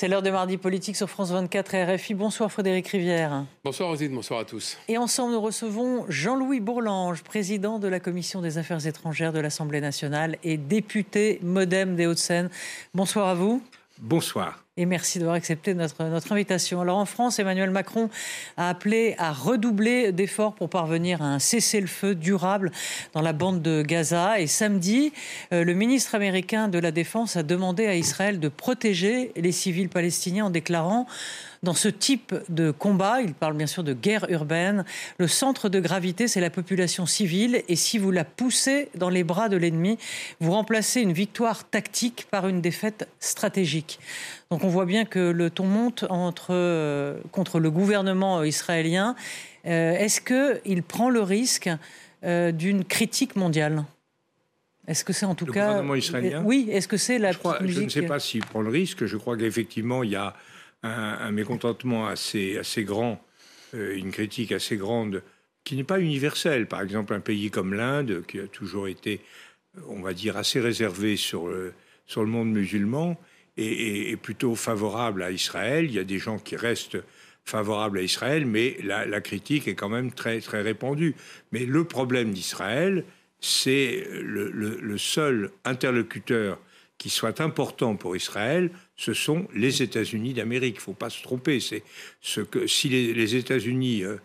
C'est l'heure de mardi politique sur France 24 et RFI. Bonsoir Frédéric Rivière. Bonsoir Rosine, bonsoir à tous. Et ensemble, nous recevons Jean-Louis Bourlange, président de la Commission des Affaires étrangères de l'Assemblée nationale et député modem des Hauts-de-Seine. Bonsoir à vous. Bonsoir et merci d'avoir accepté notre, invitation. Alors en France, Emmanuel Macron a appelé à redoubler d'efforts pour parvenir à un cessez-le-feu durable dans la bande de Gaza. Et samedi, euh, le ministre américain de la Défense a demandé à Israël de protéger les civils palestiniens en déclarant dans ce type de combat, il parle bien sûr de guerre urbaine, le centre de gravité, c'est la population civile. Et si vous la poussez dans les bras de l'ennemi, vous remplacez une victoire tactique par une défaite stratégique. Donc on voit bien que le ton monte entre, euh, contre le gouvernement israélien. Euh, est-ce qu'il prend le risque euh, d'une critique mondiale? Est-ce que c'est en tout le cas. gouvernement israélien? Oui, est-ce que c'est la. je, je ne sais pas s'il prend le risque. Je crois qu'effectivement, il y a un, mécontentement assez, assez grand, euh, une critique assez grande, qui n'est pas universelle. Par exemple, un pays comme l'Inde, qui a toujours été, on va dire, assez réservé sur le, sur le monde musulman, est, plutôt favorable à Israël. Il y a des gens qui restent favorables à Israël, mais la, critique est quand même très, très répandue. Mais le problème d'Israël, c'est le, le, seul interlocuteur qui soit important pour Israël, ce sont les États-Unis d'Amérique. Il ne faut pas se tromper. C'est ce que si les, États-Unis euh,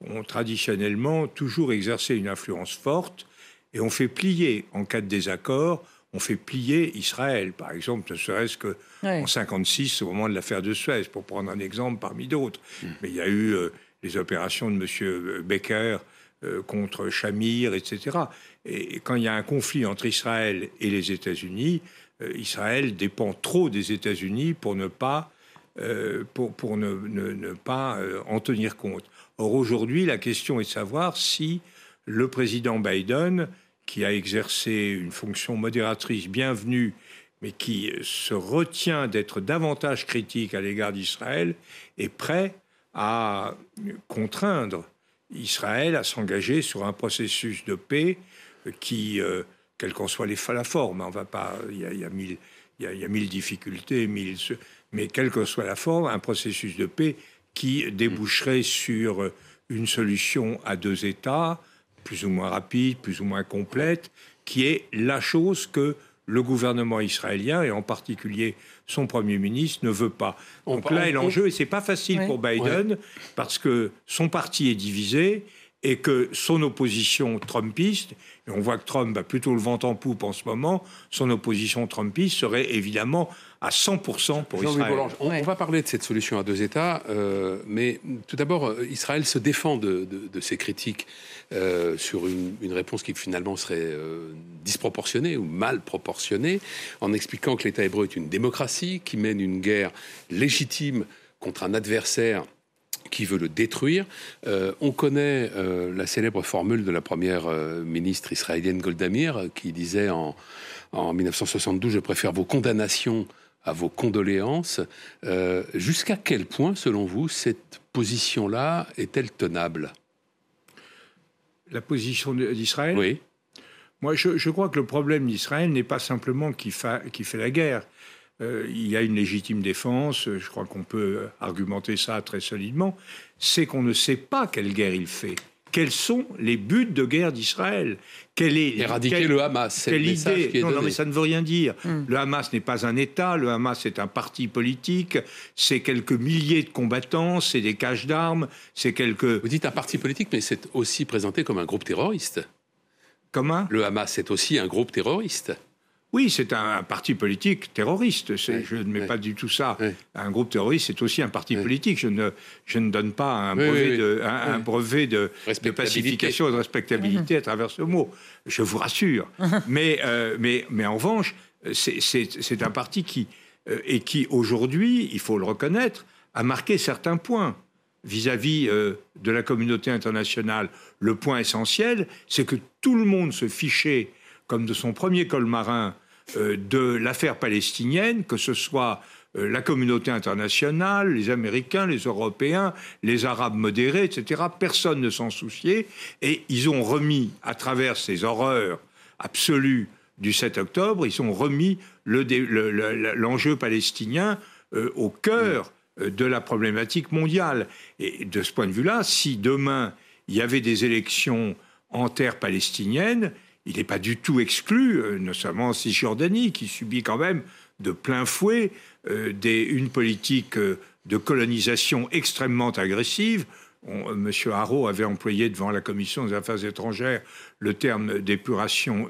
ont traditionnellement toujours exercé une influence forte et ont fait plier en cas de désaccord, on fait plier Israël, par exemple, ne serait-ce que en 56 au moment de l'affaire de Suez, pour prendre un exemple parmi d'autres. Mm. Mais il y a eu euh, les opérations de M. Becker euh, contre Shamir, etc. Et, et quand il y a un conflit entre Israël et les États-Unis, euh, Israël dépend trop des États-Unis pour ne pas, euh, pour, ne, pas euh, en tenir compte. Or, aujourd'hui, la question est de savoir si le président Biden, qui a exercé une fonction modératrice bienvenue, mais qui se retient d'être davantage critique à l'égard d'Israël, est prêt à contraindre Israël à s'engager sur un processus de paix qui quelle qu'en soit les, la forme. On va pas, il y a, mille, difficultés, mais quelle que soit la forme, un processus de paix qui déboucherait sur une solution à deux États, plus ou moins rapide, plus ou moins complète, qui est la chose que le gouvernement israélien, et en particulier son Premier ministre, ne veut pas. Donc là est l'enjeu, et c'est pas facile pour Biden, parce que son parti est divisé, et que son opposition trumpiste, et on voit que Trump a plutôt le vent en poupe en ce moment, son opposition trumpiste serait évidemment à 100% pour Israël. on, va parler de cette solution à deux États, euh, mais tout d'abord, euh, Israël se défend de, ses critiques euh, sur une, réponse qui finalement serait disproportionnée ou mal proportionnée, en expliquant que l'État hébreu est une démocratie qui mène une guerre légitime contre un adversaire qui veut le détruire. Euh, on connaît euh, la célèbre formule de la première euh, ministre israélienne Golda Meir qui disait en, en 1972 Je préfère vos condamnations à vos condoléances. Jusqu'à quel point, selon vous, cette position-là est-elle tenable? La position d'Israël? Oui. Moi, je, je, crois que le problème d'Israël n'est pas simplement qu'il qui fait la guerre. Euh, il y a une légitime défense, je crois qu'on peut argumenter ça très solidement, c'est qu'on ne sait pas quelle guerre il fait. Quels sont les buts de guerre d'Israël? Quelle est éradiquer le Hamas C'est idée? Non, non, mais ça ne veut rien dire. Hmm. Le Hamas n'est pas un État. Le Hamas est un parti politique. C'est quelques milliers de combattants. C'est des caches d'armes. C'est quelques. Vous dites un parti politique, mais c'est aussi présenté comme un groupe terroriste. Comment Le Hamas est aussi un groupe terroriste. Oui, c'est un, parti politique terroriste. je ne mets pas du tout ça. Un groupe terroriste, c'est aussi un parti politique. Je ne, je ne donne pas un brevet, de, un, brevet de, pacification et de respectabilité à travers ce mot. Je vous rassure. mais, euh, mais, mais en revanche, c'est un parti qui, euh, et qui aujourd'hui, il faut le reconnaître, a marqué certains points vis-à-vis euh, de la communauté internationale. Le point essentiel, c'est que tout le monde se fichait comme de son premier col marin de l'affaire palestinienne, que ce soit euh, la communauté internationale, les Américains, les Européens, les Arabes modérés, etc. Personne ne s'en souciait. Et ils ont remis, à travers ces horreurs absolues du 7 octobre, ils ont remis l'enjeu palestinien euh, au cœur euh, de la problématique mondiale. Et de ce point de vue-là, si demain il y avait des élections en terre palestinienne, il n'est pas du tout exclu, notamment en Cisjordanie, qui subit quand même de plein fouet euh, une politique euh, de colonisation extrêmement agressive. Euh, Monsieur Haro avait employé devant la Commission des affaires étrangères le terme d'épuration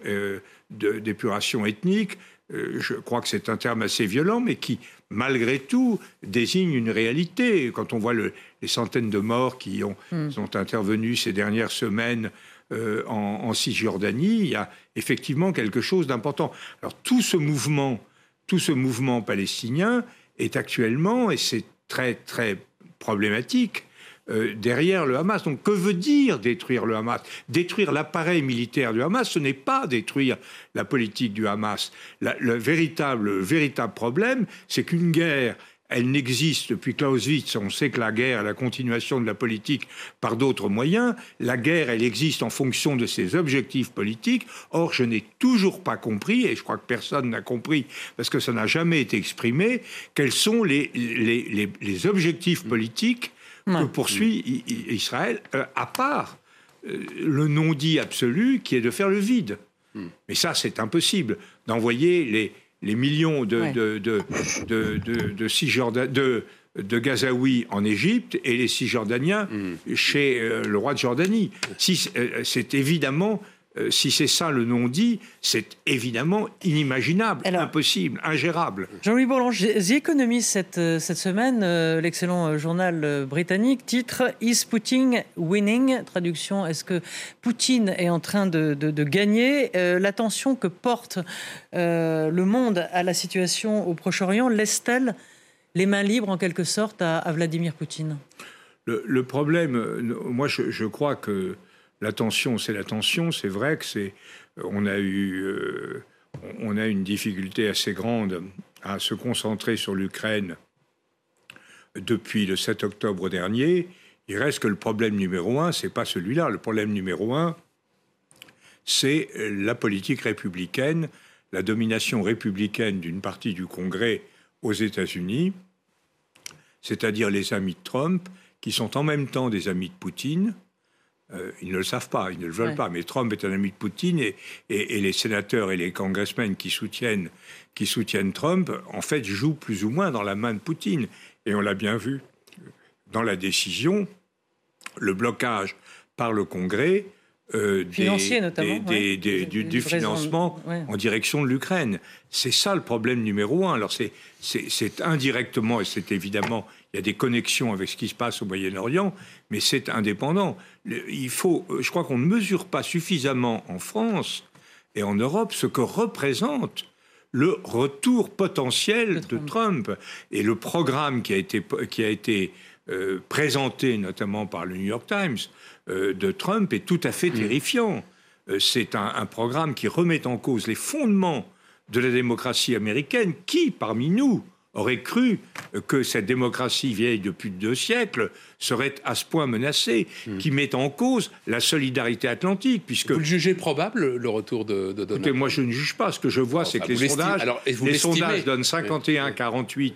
ethnique. je crois que c'est un terme assez violent, mais qui, malgré tout, désigne une réalité. Quand on voit les centaines de morts qui ont, hmm. sont intervenus ces dernières semaines en, en Cisjordanie, il y a effectivement quelque chose d'important. Alors tout ce mouvement tout ce mouvement palestinien est actuellement, et c'est très très problématique, euh, derrière le Hamas. Donc que veut dire détruire le Hamas? Détruire l'appareil militaire du Hamas, ce n'est pas détruire la politique du Hamas. le véritable, véritable problème, c'est qu'une guerre elle n'existe depuis Clausewitz. On sait que la guerre est la continuation de la politique par d'autres moyens. La guerre, elle existe en fonction de ses objectifs politiques. Or, je n'ai toujours pas compris, et je crois que personne n'a compris, parce que ça n'a jamais été exprimé, quels sont les, les, objectifs politiques que poursuit Israël, euh, à part euh, le non-dit absolu qui est de faire le vide. Hmm. Mais ça, c'est impossible d'envoyer les, les millions de, de, de, de, de Gazaouis en Égypte et les Cisjordaniens mmh. chez euh, le roi de Jordanie. Si, euh, c'est évidemment euh, si c'est ça le non-dit, c'est évidemment inimaginable, impossible, ingérable. Jean-Louis Bourlange, The Economist cette, euh, cette semaine, euh, l'excellent journal britannique, titre Is Putin winning? Traduction, est-ce que Poutine est en train de, gagner? L'attention que porte le monde à la situation au Proche-Orient laisse-t-elle les mains libres en quelque sorte à, Vladimir Poutine? Le, problème, moi je crois que L'attention, c'est l'attention. C'est vrai que c'est, on a eu, euh, on a une difficulté assez grande à se concentrer sur l'Ukraine depuis le 7 octobre dernier. Il reste que le problème numéro un, c'est pas celui-là. Le problème numéro un, c'est la politique républicaine, la domination républicaine d'une partie du Congrès aux États-Unis, c'est-à-dire les amis de Trump, qui sont en même temps des amis de Poutine, euh, ils ne le savent pas, ils ne le veulent pas. Mais Trump est un ami de Poutine et, et, les sénateurs et les congressmen qui soutiennent, qui soutiennent Trump, en fait, jouent plus ou moins dans la main de Poutine. Et on l'a bien vu dans la décision, le blocage par le Congrès euh, notamment, du, financement en direction de l'Ukraine. C'est ça le problème numéro un. Alors c'est indirectement, et c'est évidemment il y a des connexions avec ce qui se passe au Moyen-Orient, mais c'est indépendant. Il faut, je crois qu'on ne mesure pas suffisamment en France et en Europe ce que représente le retour potentiel de Trump. Et le programme qui a été, qui a été euh, présenté notamment par le New York Times euh, de Trump est tout à fait mm. terrifiant. Euh, c'est un, un, programme qui remet en cause les fondements de la démocratie américaine. Qui, parmi nous, aurait cru que cette démocratie vieille depuis deux siècles serait à ce point menacée, hmm. qui met en cause la solidarité atlantique. Puisque... Vous le jugez probable, le retour de, de Donald Moi, je ne juge pas. Ce que je vois, c'est que les sondages, les sondages donnent 51-48 euh,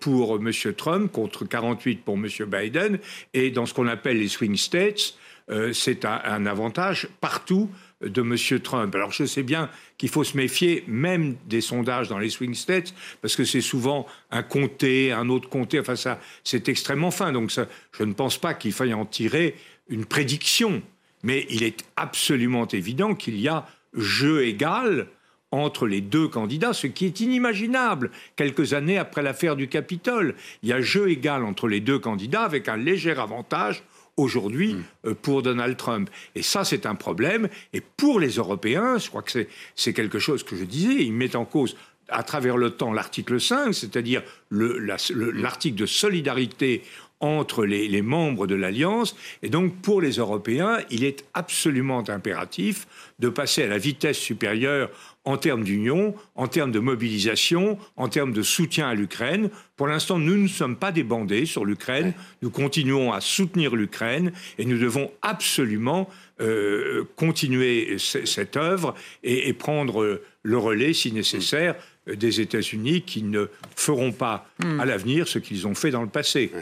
pour M. Trump contre 48 pour M. Biden. Et dans ce qu'on appelle les swing states, euh, c'est un, avantage partout de M. Trump. Alors je sais bien qu'il faut se méfier même des sondages dans les swing states, parce que c'est souvent un comté, un autre comté, enfin ça, c'est extrêmement fin. Donc je ne pense pas qu'il faille en tirer une prédiction. Mais il est absolument évident qu'il y a jeu égal entre les deux candidats, ce qui est inimaginable quelques années après l'affaire du Capitole. Il y a jeu égal entre les deux candidats avec un léger avantage aujourd'hui mm. euh, pour Donald Trump. Et ça, c'est un problème. Et pour les Européens, je crois que c'est quelque chose que je disais, ils mettent en cause à travers le temps l'article 5, c'est-à-dire l'article de solidarité entre les, les membres de l'Alliance. Et donc, pour les Européens, il est absolument impératif de passer à la vitesse supérieure en termes d'union, en termes de mobilisation, en termes de soutien à l'Ukraine. Pour l'instant, nous ne sommes pas débandés sur l'Ukraine. Nous continuons à soutenir l'Ukraine et nous devons absolument euh, continuer cette œuvre et, et, prendre le relais, si nécessaire, des États-Unis qui ne feront pas hmm. à l'avenir ce qu'ils ont fait dans le passé.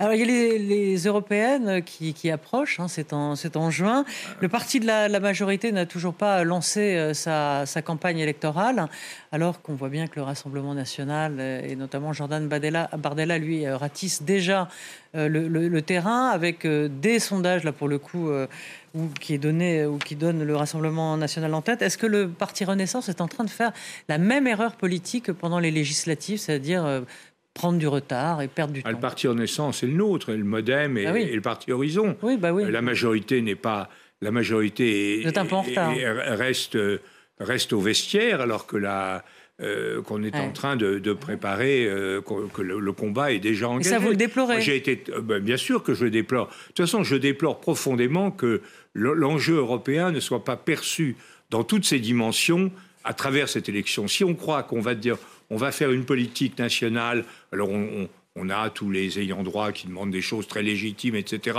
Alors il y a les, européennes qui, qui approchent, hein, c'est en, en, juin. Le parti de la, majorité n'a toujours pas lancé euh, sa, sa, campagne électorale, alors qu'on voit bien que le Rassemblement national, euh, et notamment Jordan Bardella, Bardella lui, euh, ratisse déjà le, le, terrain avec des sondages, là pour le coup, ou qui est donné ou qui donne le Rassemblement national en tête. Est-ce que le parti Renaissance est en train de faire la même erreur politique que pendant les législatives, c'est-à-dire euh, prendre du retard et perdre du ah, temps Le parti Renaissance est le nôtre, et le MoDem et, ah le parti Horizon. Oui, bah oui. La majorité n'est pas la majorité reste reste au vestiaire alors que la euh, qu'on est en train de, préparer, euh, que le, combat est déjà engagé. Et ça, vous le déplorez J'ai été, ben, Bien sûr que je le déplore. De toute façon, je déplore profondément que l'enjeu européen ne soit pas perçu dans toutes ses dimensions à travers cette élection. Si on croit qu'on va dire, on va faire une politique nationale, alors on, a tous les ayants droit qui demandent des choses très légitimes, etc.,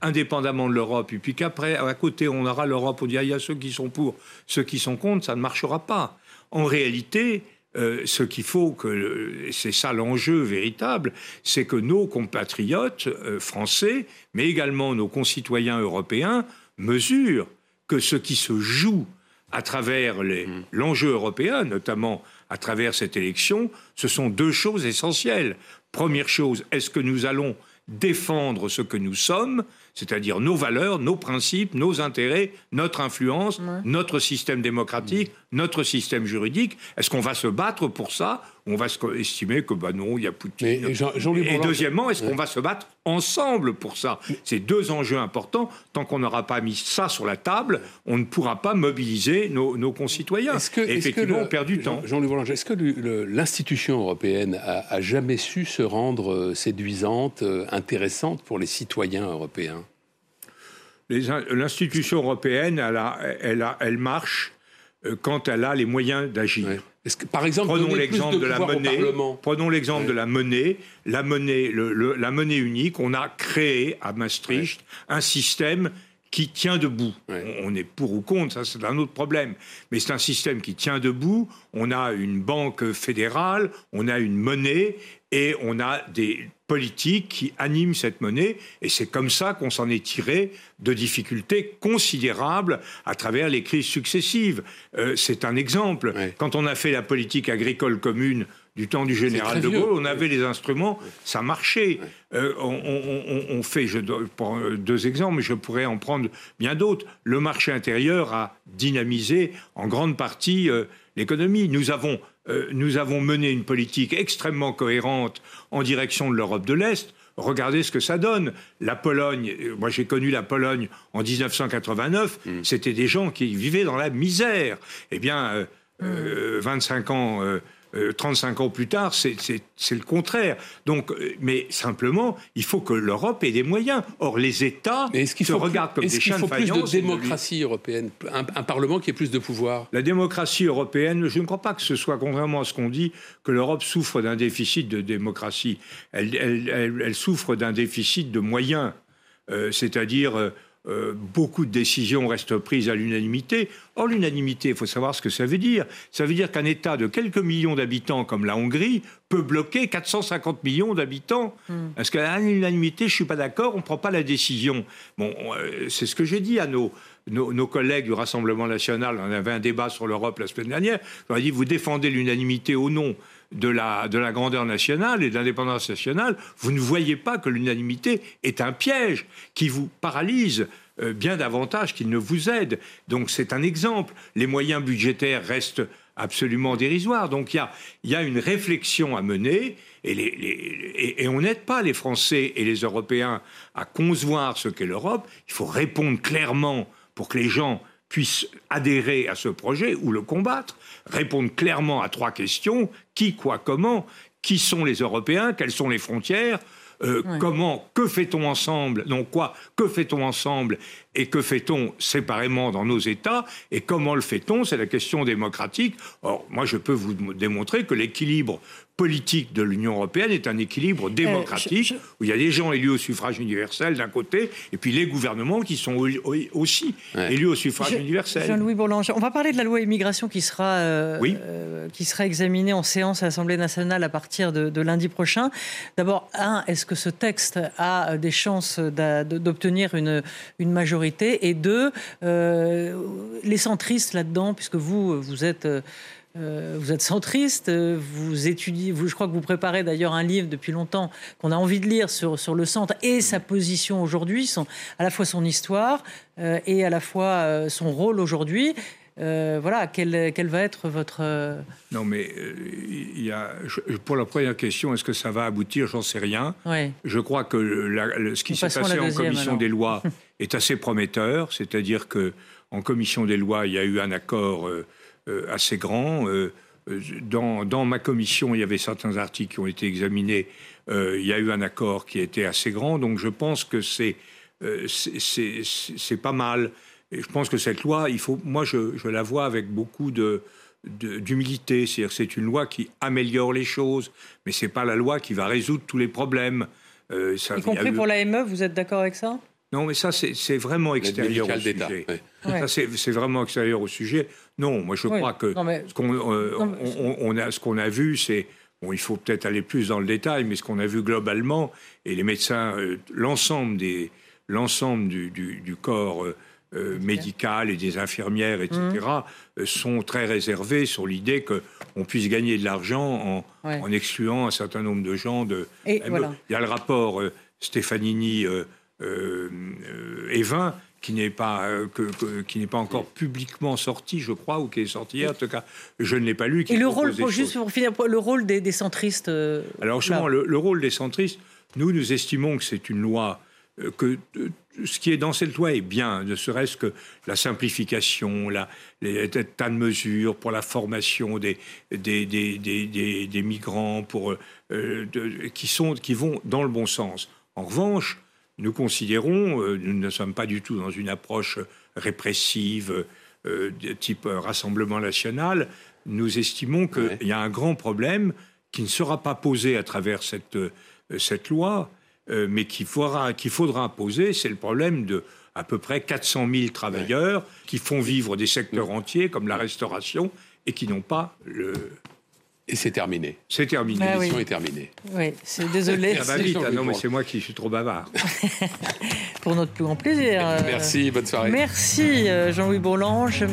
indépendamment de l'Europe, et puis qu'après, à côté, on aura l'Europe, on dit, ah, il y a ceux qui sont pour, ceux qui sont contre, ça ne marchera pas. En réalité, euh, ce qu'il faut que, c'est ça l'enjeu véritable, c'est que nos compatriotes euh, français, mais également nos concitoyens européens, mesurent que ce qui se joue à travers mmh. l'enjeu européen, notamment à travers cette élection, ce sont deux choses essentielles. Première chose, est-ce que nous allons défendre ce que nous sommes, c'est-à-dire nos valeurs, nos principes, nos intérêts, notre influence, notre système démocratique, notre système juridique? Est-ce qu'on va se battre pour ça on va estimer que bah non, il y a Poutine Et deuxièmement, est-ce qu'on va se battre ensemble pour ça? C'est deux enjeux importants. Tant qu'on n'aura pas mis ça sur la table, on ne pourra pas mobiliser nos, concitoyens. Est-ce que, effectivement, on perd du temps. Jean-Louis Boulanger, est-ce que l'institution européenne a, jamais su se rendre euh, séduisante, euh, intéressante pour les citoyens européens? L'institution européenne, elle, elle marche euh, quand elle a les moyens d'agir. Par exemple, prenons l'exemple de, la monnaie. Prenons l'exemple de la monnaie, la monnaie, la monnaie unique. On a créé à Maastricht un système qui tient debout. On est pour ou contre, ça c'est un autre problème. Mais c'est un système qui tient debout. On a une banque fédérale, on a une monnaie et on a des politiques qui animent cette monnaie. Et c'est comme ça qu'on s'en est tiré de difficultés considérables à travers les crises successives. Euh, c'est un exemple. Quand on a fait la politique agricole commune du temps du général de Gaulle, on avait les instruments, ça marchait. Euh, on, fait, je prends deux exemples, mais je pourrais en prendre bien d'autres. Le marché intérieur a dynamisé en grande partie euh, l'économie. Nous avons, euh, nous avons mené une politique extrêmement cohérente en direction de l'Europe de l'Est. Regardez ce que ça donne. La Pologne, moi j'ai connu la Pologne en 1989, mm. c'était des gens qui vivaient dans la misère. Eh bien, 25 ans 35 euh, ans plus tard, c'est le contraire. Donc, euh, mais simplement, il faut que l'Europe ait des moyens. Or, les États se regardent comme des chiens de faïence. Est-ce qu'il faut plus de démocratie européenne un, Parlement qui ait plus de pouvoir? La démocratie européenne, je ne crois pas que ce soit, contrairement à ce qu'on dit, que l'Europe souffre d'un déficit de démocratie. Elle, elle, souffre d'un déficit de moyens. Euh, c'est-à-dire euh, beaucoup de décisions restent prises à l'unanimité. Or, l'unanimité, il faut savoir ce que ça veut dire. Ça veut dire qu'un État de quelques millions d'habitants comme la Hongrie peut bloquer 450 millions d'habitants. Hmm. Parce qu'à l'unanimité, je ne suis pas d'accord, on ne prend pas la décision? Bon, euh, c'est ce que j'ai dit à nos, nos, collègues du Rassemblement national. On avait un débat sur l'Europe la semaine dernière. On a dit, vous défendez l'unanimité au nom de la, de la grandeur nationale et de l'indépendance nationale, vous ne voyez pas que l'unanimité est un piège qui vous paralyse euh, bien davantage qu'il ne vous aide. Donc c'est un exemple. Les moyens budgétaires restent absolument dérisoires. Donc il y a, y a, une réflexion à mener et, on n'aide pas les Français et les Européens à concevoir ce qu'est l'Europe. Il faut répondre clairement pour que les gens puissent adhérer à ce projet ou le combattre, répondre clairement à trois questions. Qui, quoi, comment, qui sont les Européens, quelles sont les frontières, euh, comment, que fait-on ensemble? Non, quoi? Que fait-on ensemble? Et que fait-on séparément dans nos États? Et comment le fait-on? C'est la question démocratique. Or, moi, je peux vous démontrer que l'équilibre politique de l'Union européenne est un équilibre démocratique où il y a des gens élus au suffrage universel d'un côté et puis les gouvernements qui sont aussi élus au suffrage universel. Jean-Louis Bourlange, on va parler de la loi immigration qui sera, euh, euh, qui sera examinée en séance à l'Assemblée nationale à partir de, lundi prochain. D'abord, un, est-ce que ce texte a des chances d'obtenir une, une majorité? Et deux, euh, les centristes là-dedans, puisque vous, vous êtes... Euh, vous êtes centriste, vous étudiez, vous, je crois que vous préparez d'ailleurs un livre depuis longtemps qu'on a envie de lire sur, sur le centre et sa position aujourd'hui, à la fois son histoire euh, et à la fois euh, son rôle aujourd'hui. voilà, quel, quel, va être votre... Non, mais il y a, pour la première question, est-ce que ça va aboutir? J'en sais rien. Je crois que ce qui s'est passé en commission des lois est assez prometteur, c'est-à-dire que en commission des lois, il y a eu un accord euh, assez grand. Euh, euh, dans, dans, ma commission, il y avait certains articles qui ont été examinés. il y a eu un accord qui était assez grand. Donc je pense que c'est c'est pas mal. Et je pense que cette loi, il faut, moi, je, je la vois avec beaucoup de, d'humilité. C'est-à-dire c'est une loi qui améliore les choses, mais c'est pas la loi qui va résoudre tous les problèmes. ça, y compris pour l'AME, vous êtes d'accord avec ça? Non, mais ça, c'est vraiment extérieur au sujet. Ça, c'est vraiment extérieur au sujet. Non, moi, je crois que ce qu'on euh, on, a, ce qu'on a vu, c'est... Bon, il faut peut-être aller plus dans le détail, mais ce qu'on a vu globalement, et les médecins, euh, l'ensemble des l'ensemble du, du, corps euh, médical et des infirmières, etc., mmh. sont très réservés sur l'idée qu'on puisse gagner de l'argent en, en, excluant un certain nombre de gens de. Il y a le rapport Stefanini euh, Evin qui n'est pas euh, qui n'est pas encore publiquement sorti, je crois, ou qui est sorti hier. En tout cas, je ne l'ai pas lu. Et le rôle, pour, juste pour finir, le rôle des, centristes. Euh, Alors justement, le, rôle des centristes, nous, nous estimons que c'est une loi que ce qui est dans cette loi est bien, ne serait-ce que la simplification, la, les tas de mesures pour la formation des, des, des, des, des migrants, pour, qui, sont, qui vont dans le bon sens. En revanche, nous considérons, euh, nous ne sommes pas du tout dans une approche répressive euh, de type Rassemblement national, nous estimons qu'il y a un grand problème qui ne sera pas posé à travers cette, euh, cette loi, mais qu'il faudra, qu'il faudra poser, c'est le problème de à peu près 400 000 travailleurs qui font vivre des secteurs entiers comme la restauration et qui n'ont pas le, et c'est terminé. C'est terminé. Bah L'émission est terminée. Oui, c'est désolé. Ah bah vite, ah non, mais c'est moi qui suis trop bavard. Pour notre plus grand plaisir. Merci, bonne soirée. Merci, euh, Jean-Louis Bourlange.